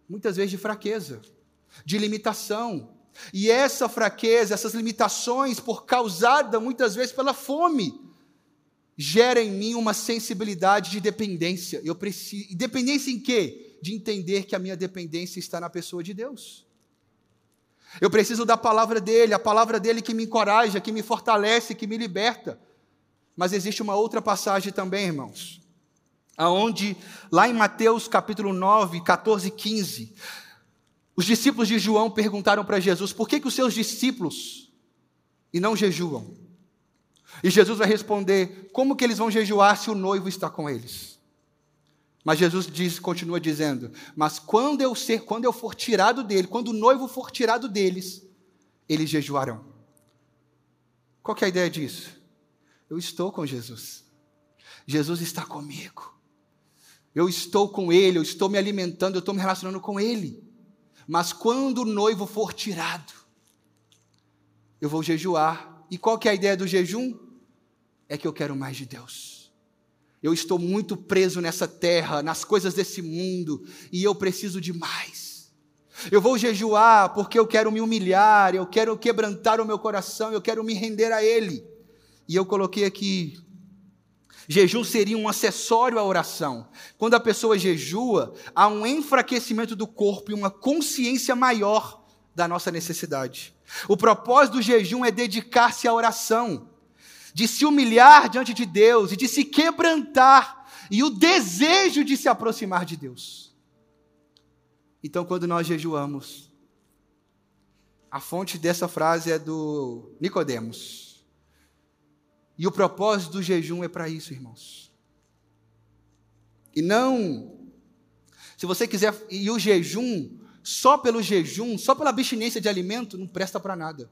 Muitas vezes de fraqueza, de limitação, e essa fraqueza, essas limitações, por causada muitas vezes pela fome, gera em mim uma sensibilidade de dependência. Eu preciso, dependência em quê? De entender que a minha dependência está na pessoa de Deus. Eu preciso da palavra dele, a palavra dele que me encoraja, que me fortalece, que me liberta. Mas existe uma outra passagem também, irmãos, aonde lá em Mateus capítulo 9, 14 e 15, os discípulos de João perguntaram para Jesus: "Por que que os seus discípulos e não jejuam?" E Jesus vai responder: "Como que eles vão jejuar se o noivo está com eles?" Mas Jesus diz, continua dizendo: Mas quando eu ser, quando eu for tirado dele, quando o noivo for tirado deles, eles jejuarão. Qual é a ideia disso? Eu estou com Jesus. Jesus está comigo. Eu estou com Ele, eu estou me alimentando, eu estou me relacionando com Ele. Mas quando o noivo for tirado, eu vou jejuar. E qual que é a ideia do jejum? É que eu quero mais de Deus. Eu estou muito preso nessa terra, nas coisas desse mundo, e eu preciso de mais. Eu vou jejuar porque eu quero me humilhar, eu quero quebrantar o meu coração, eu quero me render a Ele. E eu coloquei aqui: jejum seria um acessório à oração. Quando a pessoa jejua, há um enfraquecimento do corpo e uma consciência maior da nossa necessidade. O propósito do jejum é dedicar-se à oração de se humilhar diante de Deus e de se quebrantar e o desejo de se aproximar de Deus. Então, quando nós jejuamos, a fonte dessa frase é do Nicodemos. E o propósito do jejum é para isso, irmãos. E não se você quiser e o jejum, só pelo jejum, só pela abstinência de alimento não presta para nada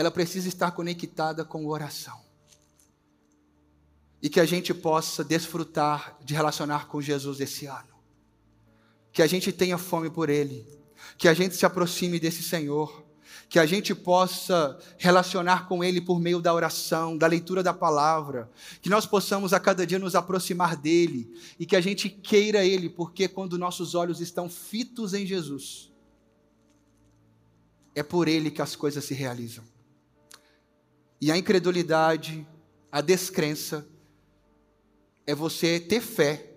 ela precisa estar conectada com oração. E que a gente possa desfrutar de relacionar com Jesus esse ano. Que a gente tenha fome por Ele. Que a gente se aproxime desse Senhor. Que a gente possa relacionar com Ele por meio da oração, da leitura da palavra. Que nós possamos a cada dia nos aproximar dEle. E que a gente queira Ele, porque quando nossos olhos estão fitos em Jesus, é por Ele que as coisas se realizam. E a incredulidade, a descrença, é você ter fé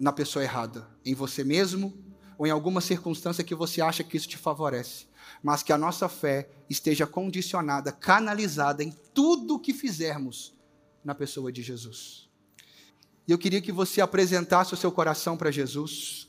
na pessoa errada, em você mesmo ou em alguma circunstância que você acha que isso te favorece, mas que a nossa fé esteja condicionada, canalizada em tudo o que fizermos na pessoa de Jesus. E eu queria que você apresentasse o seu coração para Jesus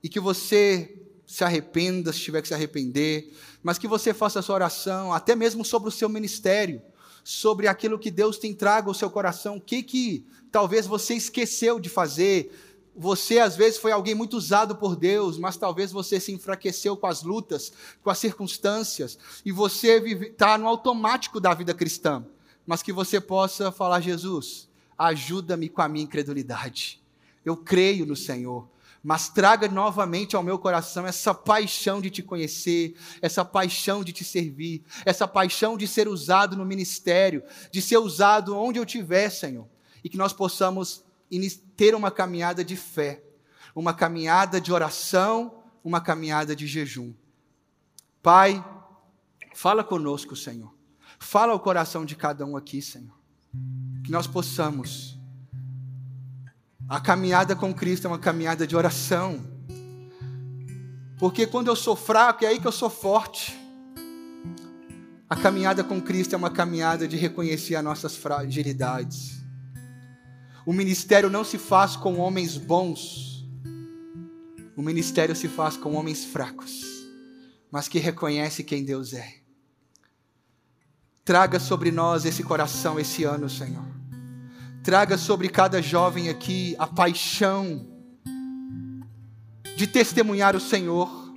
e que você se arrependa se tiver que se arrepender, mas que você faça a sua oração, até mesmo sobre o seu ministério, sobre aquilo que Deus tem trago ao seu coração, o que que talvez você esqueceu de fazer. Você às vezes foi alguém muito usado por Deus, mas talvez você se enfraqueceu com as lutas, com as circunstâncias, e você está no automático da vida cristã. Mas que você possa falar, Jesus, ajuda-me com a minha incredulidade. Eu creio no Senhor mas traga novamente ao meu coração essa paixão de te conhecer, essa paixão de te servir, essa paixão de ser usado no ministério, de ser usado onde eu estiver, Senhor, e que nós possamos ter uma caminhada de fé, uma caminhada de oração, uma caminhada de jejum. Pai, fala conosco, Senhor. Fala ao coração de cada um aqui, Senhor. Que nós possamos a caminhada com Cristo é uma caminhada de oração. Porque quando eu sou fraco, é aí que eu sou forte. A caminhada com Cristo é uma caminhada de reconhecer as nossas fragilidades. O ministério não se faz com homens bons. O ministério se faz com homens fracos, mas que reconhece quem Deus é. Traga sobre nós esse coração esse ano, Senhor. Traga sobre cada jovem aqui a paixão de testemunhar o Senhor,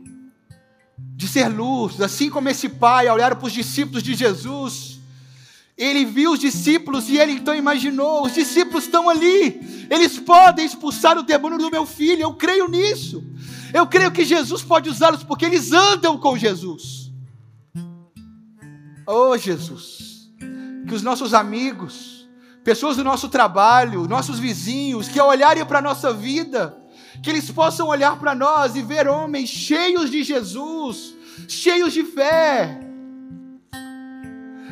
de ser luz, assim como esse pai, ao olhar para os discípulos de Jesus, ele viu os discípulos e ele então imaginou: os discípulos estão ali, eles podem expulsar o demônio do meu filho, eu creio nisso. Eu creio que Jesus pode usá-los porque eles andam com Jesus. Oh, Jesus, que os nossos amigos, pessoas do nosso trabalho, nossos vizinhos, que olharem para a nossa vida, que eles possam olhar para nós e ver homens cheios de Jesus, cheios de fé.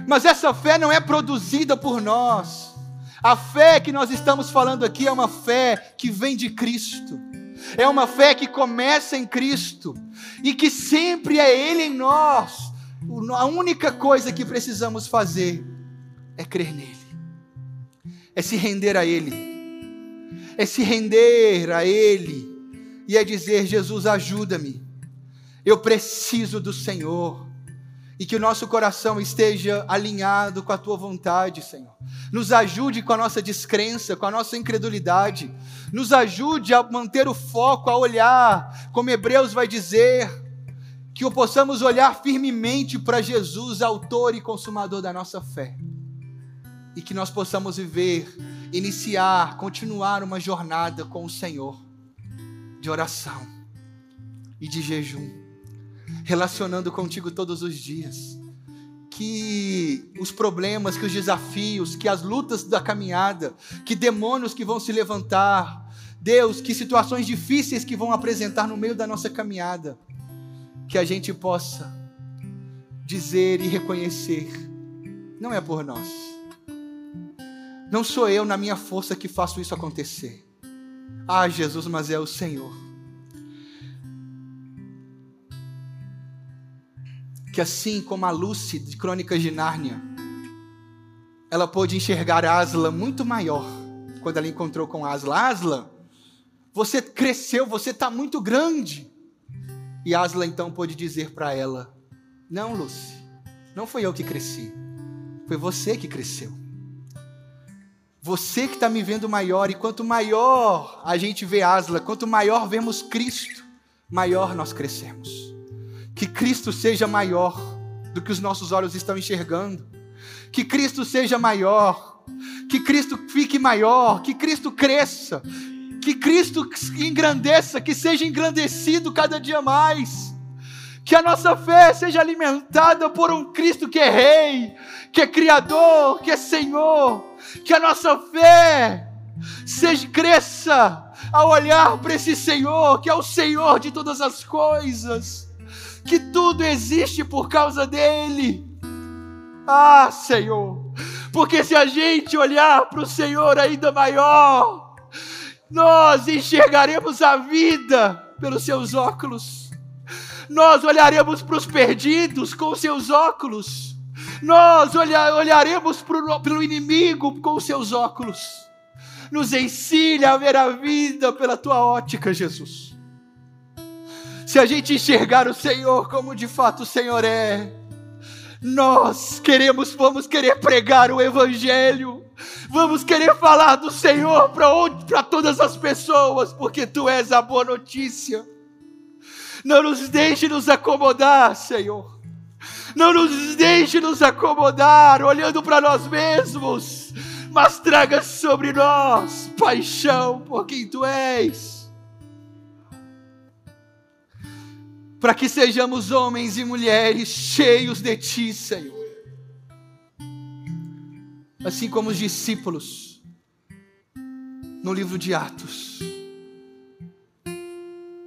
Mas essa fé não é produzida por nós. A fé que nós estamos falando aqui é uma fé que vem de Cristo. É uma fé que começa em Cristo. e que sempre é Ele em nós. A única coisa que precisamos fazer é crer nele, é se render a Ele, é se render a Ele e é dizer: Jesus, ajuda-me, eu preciso do Senhor e que o nosso coração esteja alinhado com a tua vontade, Senhor. Nos ajude com a nossa descrença, com a nossa incredulidade. Nos ajude a manter o foco, a olhar, como Hebreus vai dizer, que possamos olhar firmemente para Jesus, autor e consumador da nossa fé. E que nós possamos viver, iniciar, continuar uma jornada com o Senhor de oração e de jejum relacionando contigo todos os dias. Que os problemas, que os desafios, que as lutas da caminhada, que demônios que vão se levantar, Deus, que situações difíceis que vão apresentar no meio da nossa caminhada, que a gente possa dizer e reconhecer: não é por nós, não sou eu na minha força que faço isso acontecer. Ah, Jesus, mas é o Senhor. Que assim como a Lucy de Crônicas de Nárnia, ela pôde enxergar Asla muito maior quando ela encontrou com Asla. Asla, você cresceu, você está muito grande. E Asla então pôde dizer para ela: Não, Lucy, não foi eu que cresci, foi você que cresceu. Você que está me vendo maior, e quanto maior a gente vê Asla, quanto maior vemos Cristo, maior nós crescemos que Cristo seja maior do que os nossos olhos estão enxergando, que Cristo seja maior, que Cristo fique maior, que Cristo cresça, que Cristo engrandeça, que seja engrandecido cada dia mais. Que a nossa fé seja alimentada por um Cristo que é Rei, que é Criador, que é Senhor. Que a nossa fé seja cresça ao olhar para esse Senhor, que é o Senhor de todas as coisas que tudo existe por causa dele. Ah, Senhor, porque se a gente olhar para o Senhor ainda maior, nós enxergaremos a vida pelos seus óculos, nós olharemos para os perdidos com seus óculos, nós olhar, olharemos para o inimigo com seus óculos. Nos ensine a ver a vida pela tua ótica, Jesus se a gente enxergar o Senhor como de fato o Senhor é, nós queremos, vamos querer pregar o Evangelho, vamos querer falar do Senhor para todas as pessoas, porque Tu és a boa notícia. Não nos deixe nos acomodar, Senhor. Não nos deixe nos acomodar olhando para nós mesmos, mas traga sobre nós paixão por quem Tu és para que sejamos homens e mulheres cheios de Ti, Senhor. Assim como os discípulos no livro de Atos.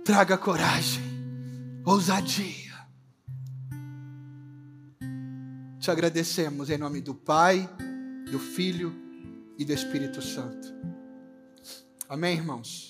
Traga coragem, ousadia. Te agradecemos em nome do Pai, do Filho e do Espírito Santo. Amém, irmãos?